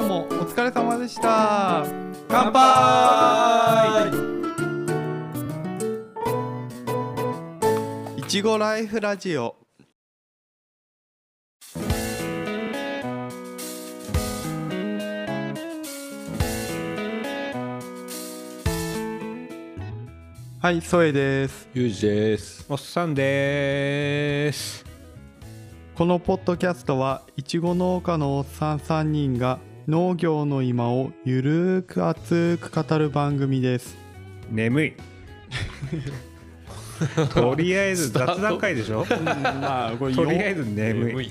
今日もお疲れ様でした。乾杯。いちごライフラジオ。はい、ソエです。ゆうじです。おっさんです。このポッドキャストはいちご農家のおっさん3人が農業の今をゆるーく熱く語る番組です。眠い。とりあえず雑談会でしょ？まあこれとりあえず眠い。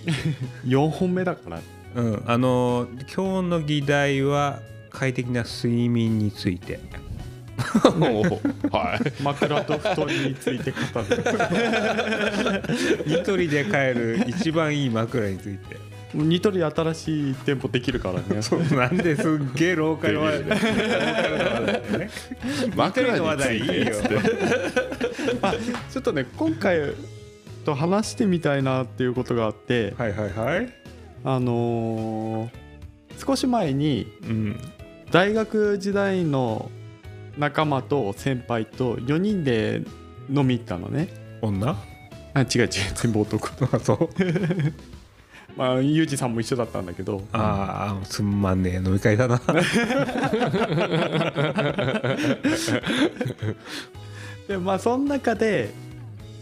4本目だから。うんあの今日の議題は快適な睡眠について。はい。枕と布団について語る。ニトリで買える一番いい枕についてニトリ新しい店舗できるからね。そうなんですっげえローカル話題。ねニトリの話題。いいよあちょっとね今回と話してみたいなっていうことがあってはいはいはい。あのー少し前にうん大学時代の仲間と先輩と4人で飲み行ったのね。女？あ違う違う全部男。あそう まあユージさんも一緒だったんだけど。ああつまんねえ飲み会だな。でまあその中で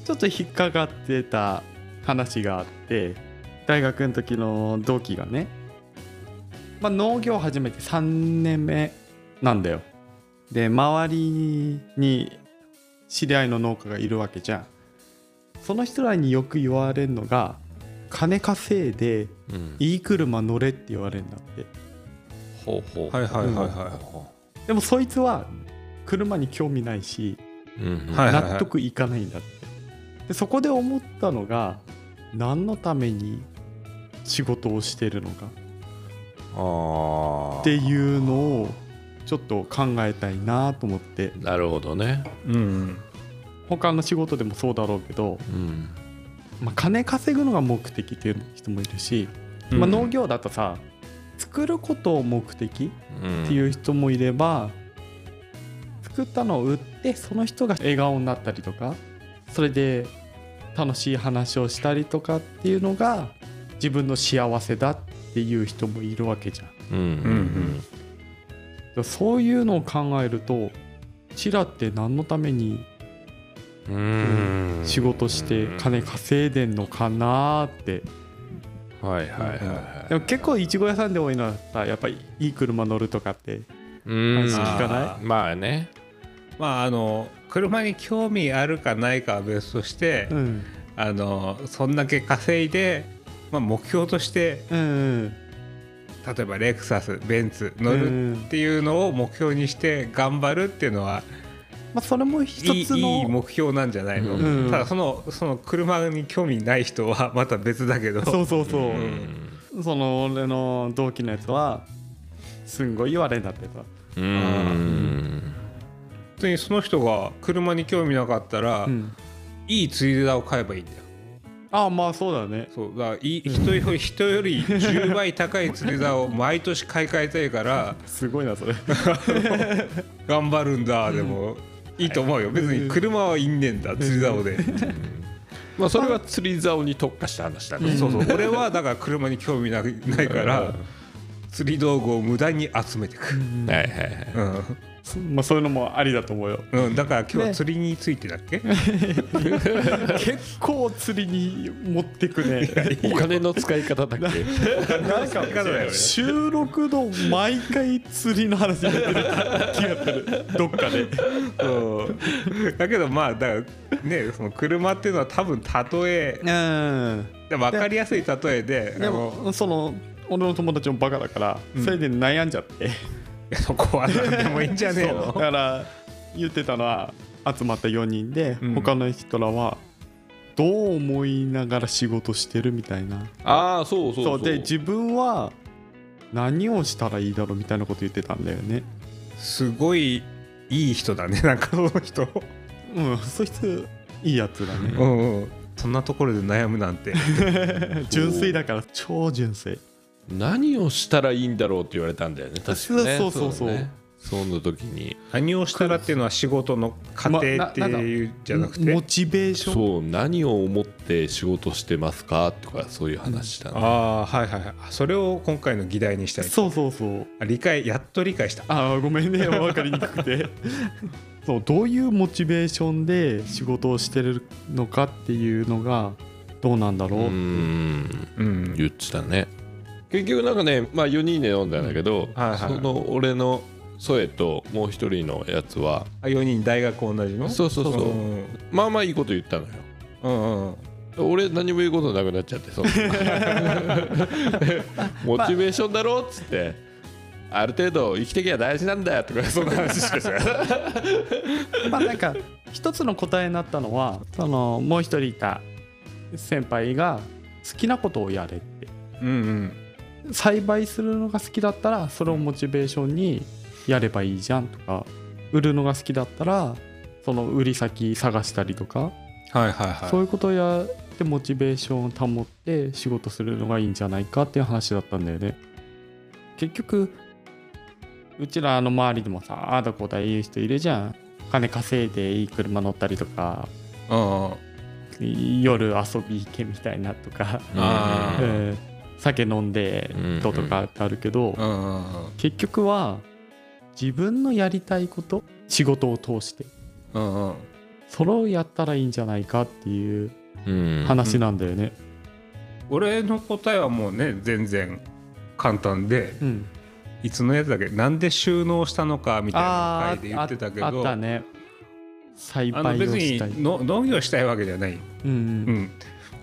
ちょっと引っかかってた話があって大学の時の同期がね、まあ、農業始めて3年目なんだよ。で周りに知り合いの農家がいるわけじゃん。その人らによく言われるのが金稼いでうん。いい車乗れって言われるんだって。ほうほう。はいはいはいはでもそいつは車に興味ないし納得いかないんだって。でそこで思ったのが何のために仕事をしてるのか。っていうのをちょっと考えたいなと思って。なるほどね。いうん。他の仕事でもそうだろうけど、うんまあ、金稼ぐのが目的っていう人もいるし、まあ、農業だとさ作ることを目的うんっていう人もいれば、作ったのを売ってその人が笑顔になったりとかそれで楽しい話をしたりとかっていうのが自分の幸せだっていう人もいるわけじゃん。うん。うんだからそういうのを考えるとチラって何のためにうんうん仕事して金稼いでんのかなーって。はいはいはいはい。でも結構いちご屋さんで多いのはさやっぱりいい車乗るとかって。うん。話聞かない？まあね。まああの車に興味あるかないかは別として、うん。あのそんだけ稼いで、まあ、目標としてうんうん。例えばレクサスベンツ乗るっていうのを目標にして頑張るっていうのはまあそれも一いいつのいい目標なんじゃないの、うん。ただそのその車に興味ない人は また別だけど。そうそうそう、うん。その俺の同期のやつはすんごい言われんだってさうん。本当にその人が車に興味なかったら、うん。いい釣り枝を買えばいいんだよ。ああまあそうだね。そうだい人より人より10倍高い釣り竿を毎年買い替えたいから すごいなそれ。頑張るんだでもいいと思うよ。別に車はいいんねん。だ釣り竿で。まあそれは釣り竿に特化した話だねそうそう。俺はだから車に興味なないから釣り道具を無駄に集めていく、はいはいはい。うん。まあそういうのもありだと思うよ。うん、だから今日は釣りについてだっけ、結構釣りに持ってくね。お金の使い方だっけ？なんか収録の毎回釣りの話になってる気がする。どっかで。うん。だけどまあだからねその車っていうのは多分例え。うん。で分かりやすい例えででもその俺の友達もバカだから、それで悩んじゃって。そこは何でもいいんじゃねえそう だのから言ってたのは集まった4人で、うん。他の人らはどう思いながら仕事してるみたいな。ああそうそうそう。で自分は何をしたらいいだろうみたいなこと言ってたんだよね。すごいいい人だねなんかその人。うんそいついいやつだね。うんうん。そんなところで悩むなんて。純粋だから超純粋何をしたらいいんだろうって言われたんだよね確かね。そうそうそうその時に。何をしたらっていうのは仕事の過程っていうじゃなくて、モチベーション？そう何を思って仕事してますかとかそういう話したの、ああはいはいはい。それを今回の議題にしたいそうそうそう。あ理解やっと理解した。あーごめんね分かりにくくて。そうどういうモチベーションで仕事をしてるのかっていうのがどうなんだろう、うーん。うん。言ってたね結局なんかね、まあ、4人で飲んだんだけど、はいはいその俺の添ともう一人のやつはあ4人大学同じの？そうそうそう。う。んまあまあいいこと言ったのよ。うんうん。俺何も言うことなくなっちゃってその。モチベーションだろっつって。ある程度生きてきゃ大事なんだよとかそんな話してたまあなんか一つの答えになったのはそのもう一人いた先輩が好きなことをやれって。うんうん栽培するのが好きだったらそれをモチベーションにやればいいじゃんとか売るのが好きだったらその売り先探したりとか、はいはいはい。そういうことをやってモチベーションを保って仕事するのがいいんじゃないかっていう話だったんだよね。結局うちらの周りでもさああだこうだ言う人いるじゃん。金稼いでいい車乗ったりとか夜遊び行けみたいなとか、うん酒飲んでどうとかってあるけど、うん。うんうん結局は自分のやりたいこと仕事を通して。うんうん。それをやったらいいんじゃないかっていううん。話なんだよね。俺の答えはもうね全然簡単でうん、いつのやつだっけなんで収納したのかみたいなあ回で言ってたけああどったね。栽培を別したい。にの農業したいわけじゃない、ううん。ん、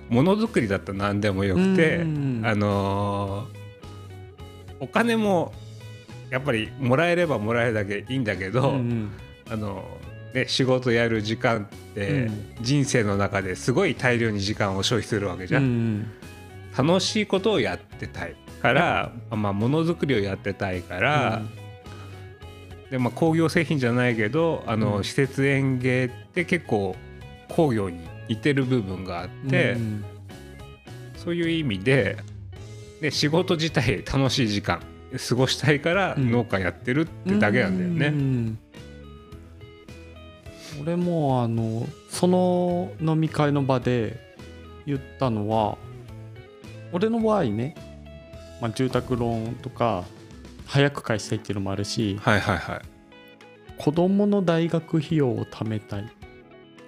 ものづくりだったら何でもよくて、うんあのーお金もやっぱりもらえればもらえるだけいいんだけど、うんあのね、仕事やる時間ってうん。人生の中ですごい大量に時間を消費するわけじゃん、うん楽しいことをやってたいから、まあ、ものづくりをやってたいから、でまあ、工業製品じゃないけどあの、うん。施設園芸って結構工業に似てる部分があって、うんそういう意味でで仕事自体楽しい時間過ごしたいからうん農家やってるってだけなんだよね。うん俺もあのその飲み会の場で言ったのは俺の場合ね、まあ、住宅ローンとか早く返したいっていうのもあるしはいはいはい。子供の大学費用を貯めたいっ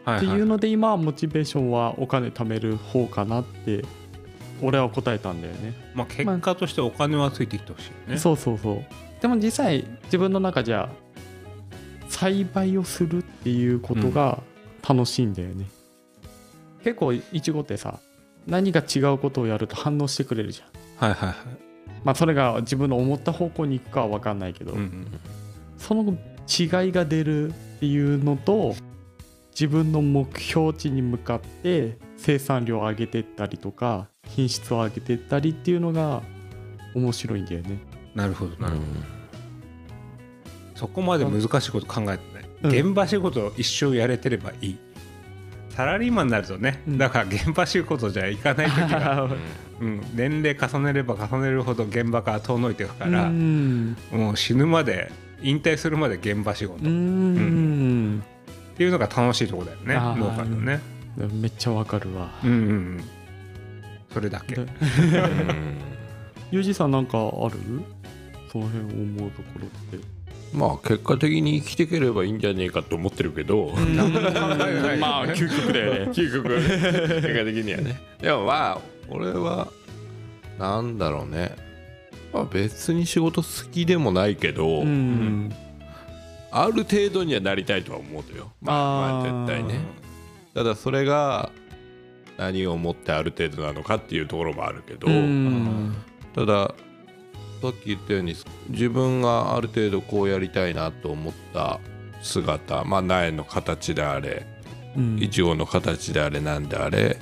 はいはいていうので今はモチベーションはお金貯める方かなって俺は答えたんだよね。まあ、結果としてお金はついてきてほしいよね。そうそうそう。でも実際自分の中じゃ栽培をするっていうことが楽しいんだよね、結構いちごってさ何か違うことをやると反応してくれるじゃん。はいはいはい。まあそれが自分の思った方向に行くかは分かんないけど、うんうん。その違いが出るっていうのと自分の目標値に向かって生産量を上げていったりとか品質を上げていったりっていうのが面白いんだよね。なるほどなるほど。うんそこまで難しいこと考えてうん。ない。現場仕事を一生やれてればいい。サラリーマンになるとね、うん。だから現場仕事じゃいかない時が、うん、年齢重ねれば重ねるほど現場から遠のいていくから、うん。もう死ぬまで引退するまで現場仕事。うっんていうのが楽しいところだよね、農家のね。めっちゃわかるわ。うんうんうん。それだけ。ユージさんなんかある？その辺思うところって。まあ結果的に生きていければいいんじゃねえかと思ってるけど、まあ究極だよね。究極結果的にはねでもまあ俺はなんだろうねまあ別に仕事好きでもないけど、うん。ある程度にはなりたいとは思うのよ。まあまあ絶対ね。ただそれが何をもってある程度なのかっていうところもあるけど、うん。たださっき言ったように自分がある程度こうやりたいなと思った姿まあ苗の形であれうん。いちごの形であれなんであれ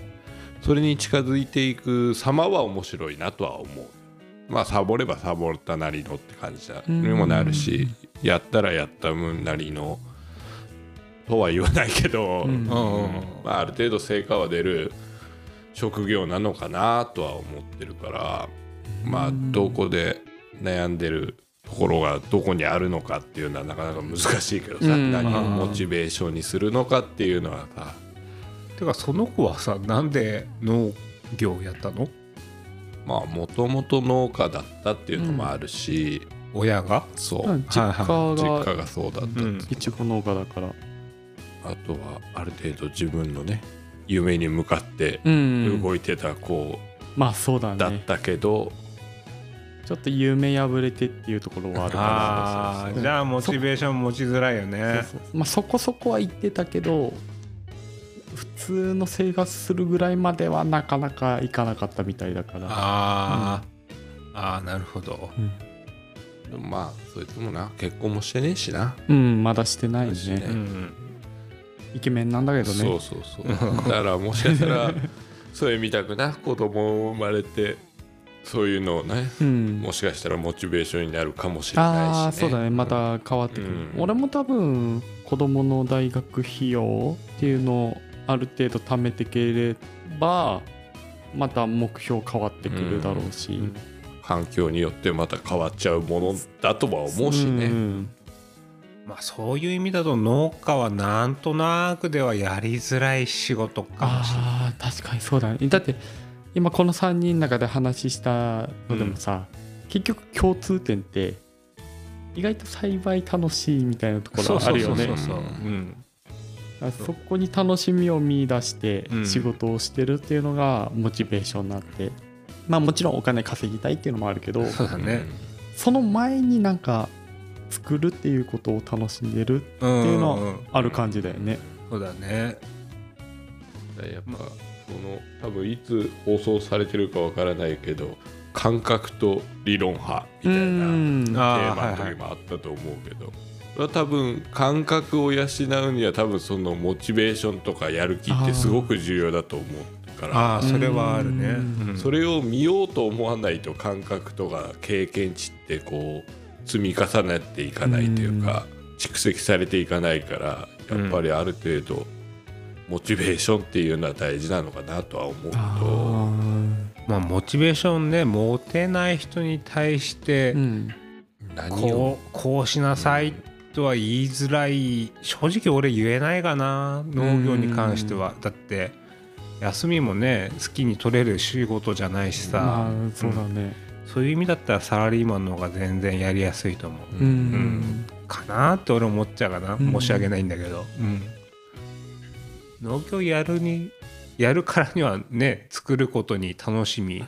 それに近づいていく様は面白いなとは思うまあサボればサボったなりのって感じにもなるしやったらやった分なりのとは言わないけど、まあ、ある程度成果は出る職業なのかなとは思ってるからまあどこで悩んでるところがどこにあるのかっていうのはなかなか難しいけどさ、うん。何をモチベーションにするのかっていうのはさ。てかその子はさなんで農業やったの？まあもともと農家だったっていうのもあるし、親が？そう、うん実家実家が。がそうだった、うん。いちご農家だからあとはある程度自分のね夢に向かってうん。動いてた子まあそうだね。だったけど、ちょっと夢破れてっていうところはあるからああじゃあモチベーション持ちづらいよね。そうそう。まあ、そこそこは言ってたけど普通の生活するぐらいまではなかなかいかなかったみたいだから。あー、あーなるほど。でもまあそいつもな。結婚もしてねえしな、うんまだしてないしてねうん。イケメンなんだけどね。そうそうそう。だからもしかしたら それ見たくな子供生まれてそういうのをねうん。もしかしたらモチベーションになるかもしれないし、ね、ああそうだね。また変わってくる、うん。俺も多分子供の大学費用っていうのをある程度貯めていければまた目標変わってくるだろうし、うん環境によってまた変わっちゃうものだとは思うしね、ん。まあそういう意味だと農家はなんとなくではやりづらい仕事かもしれない。確かにそうだね。だって今この3人の中で話したのでもさ、結局共通点って意外と栽培楽しいみたいなところあるよねそこに楽しみを見出してうん。仕事をしてるっていうのがモチベーションになって、まあもちろんお金稼ぎたいっていうのもあるけどそうだね。その前になんか作るっていうことを楽しんでるうんっていうのんはある感じだよね。そうだね。だからやっぱその多分いつ放送されてるかわからないけど感覚と理論派みたいなうん。テーマの時もあったと思うけど、それは多分感覚を養うには多分そのモチベーションとかやる気ってすごく重要だと思うから。ああそれはあるね。それを見ようと思わないと感覚とか経験値ってこう積み重ねていかないというか蓄積されていかないからやっぱりある程度モチベーションっていうのは大事なのかなとは思うあとー。まあモチベーションね持てない人に対してうん。こうこうしなさいとは言いづらい正直俺言えないかな農業に関しては。だって休みもね好きに取れる仕事じゃないしさ。まあそうだね。そういう意味だったらサラリーマンの方が全然やりやすいと思う。うん。ん。かなって俺思っちゃうかな、うん。申し訳ないんだけど、農業やるにやるからにはね作ることに楽しみ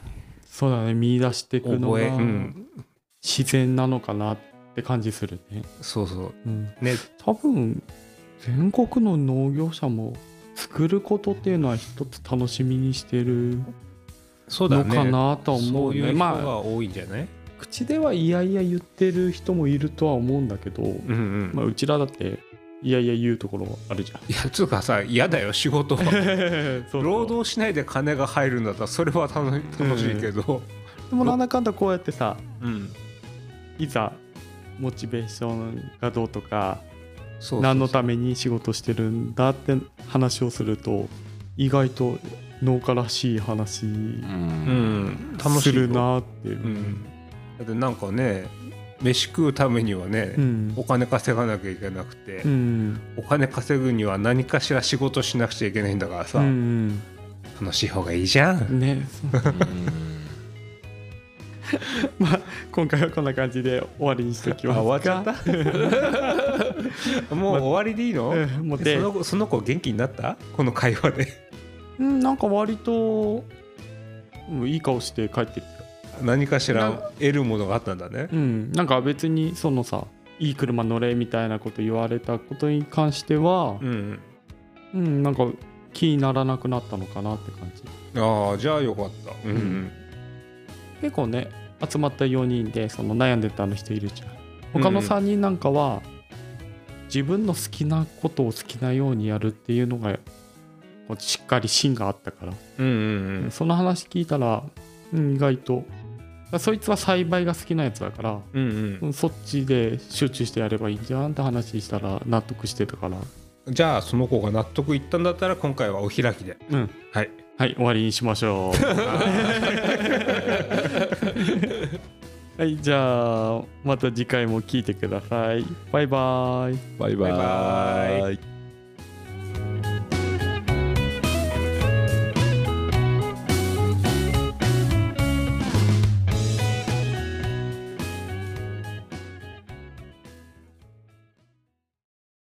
そうだね。見出していくのがうん、自然なのかなって感じするね。そうそう。うん。ね。多分全国の農業者も作ることっていうのは一つ楽しみにしてるそうだね。のかなとは思そうね。人まあが多いんじゃない、口ではいやいや言ってる人もいるとは思うんだけど、うんうん。まあ、うちらだっていやいや言うところあるじゃん。いやつうかさ嫌だよ仕事 労働しないで金が入るんだったらそれは楽楽しいけど、でもなんだかんだこうやってさうん、いざモチベーションがどうとかそうそうそう。何のために仕事してるんだって話をすると意外と農家らしい話ううん。ん楽しするなっていう。う。ん、だってなんかね飯食うためにはね、うん。お金稼がなきゃいけなくて、うん。お金稼ぐには何かしら仕事しなくちゃいけないんだからさ、うん楽しい方がいいじゃん。ね まあ今回はこんな感じで終わりにしておきます終わっちゃった？もう終わりでいいの、うんもうでその子その子元気になった？この会話で。うんなんか割と、うんいい顔して帰ってきた。何かしなら得るものがあったんだね。うんなんか別にそのさいい車乗れみたいなこと言われたことに関してはうんうん。なんか気にならなくなったのかなって感じ。ああじゃあよかった。うん、ん結構ね集まった4人でその悩んでたの人いるじゃん。他のうん3人なんかは、自分の好きなことを好きなようにやるっていうのがしっかり芯があったから、うんうんその話聞いたら、うん、意外とそいつは栽培が好きなやつだから、うんうん。うんそっちで集中してやればいいじゃんって話したら納得してたからじゃあその子が納得いったんだったら今回はお開きで。うん。はい。はい終わりにしましょう。はいじゃあまた次回も聞いてください。バイバイ。バイババイバイ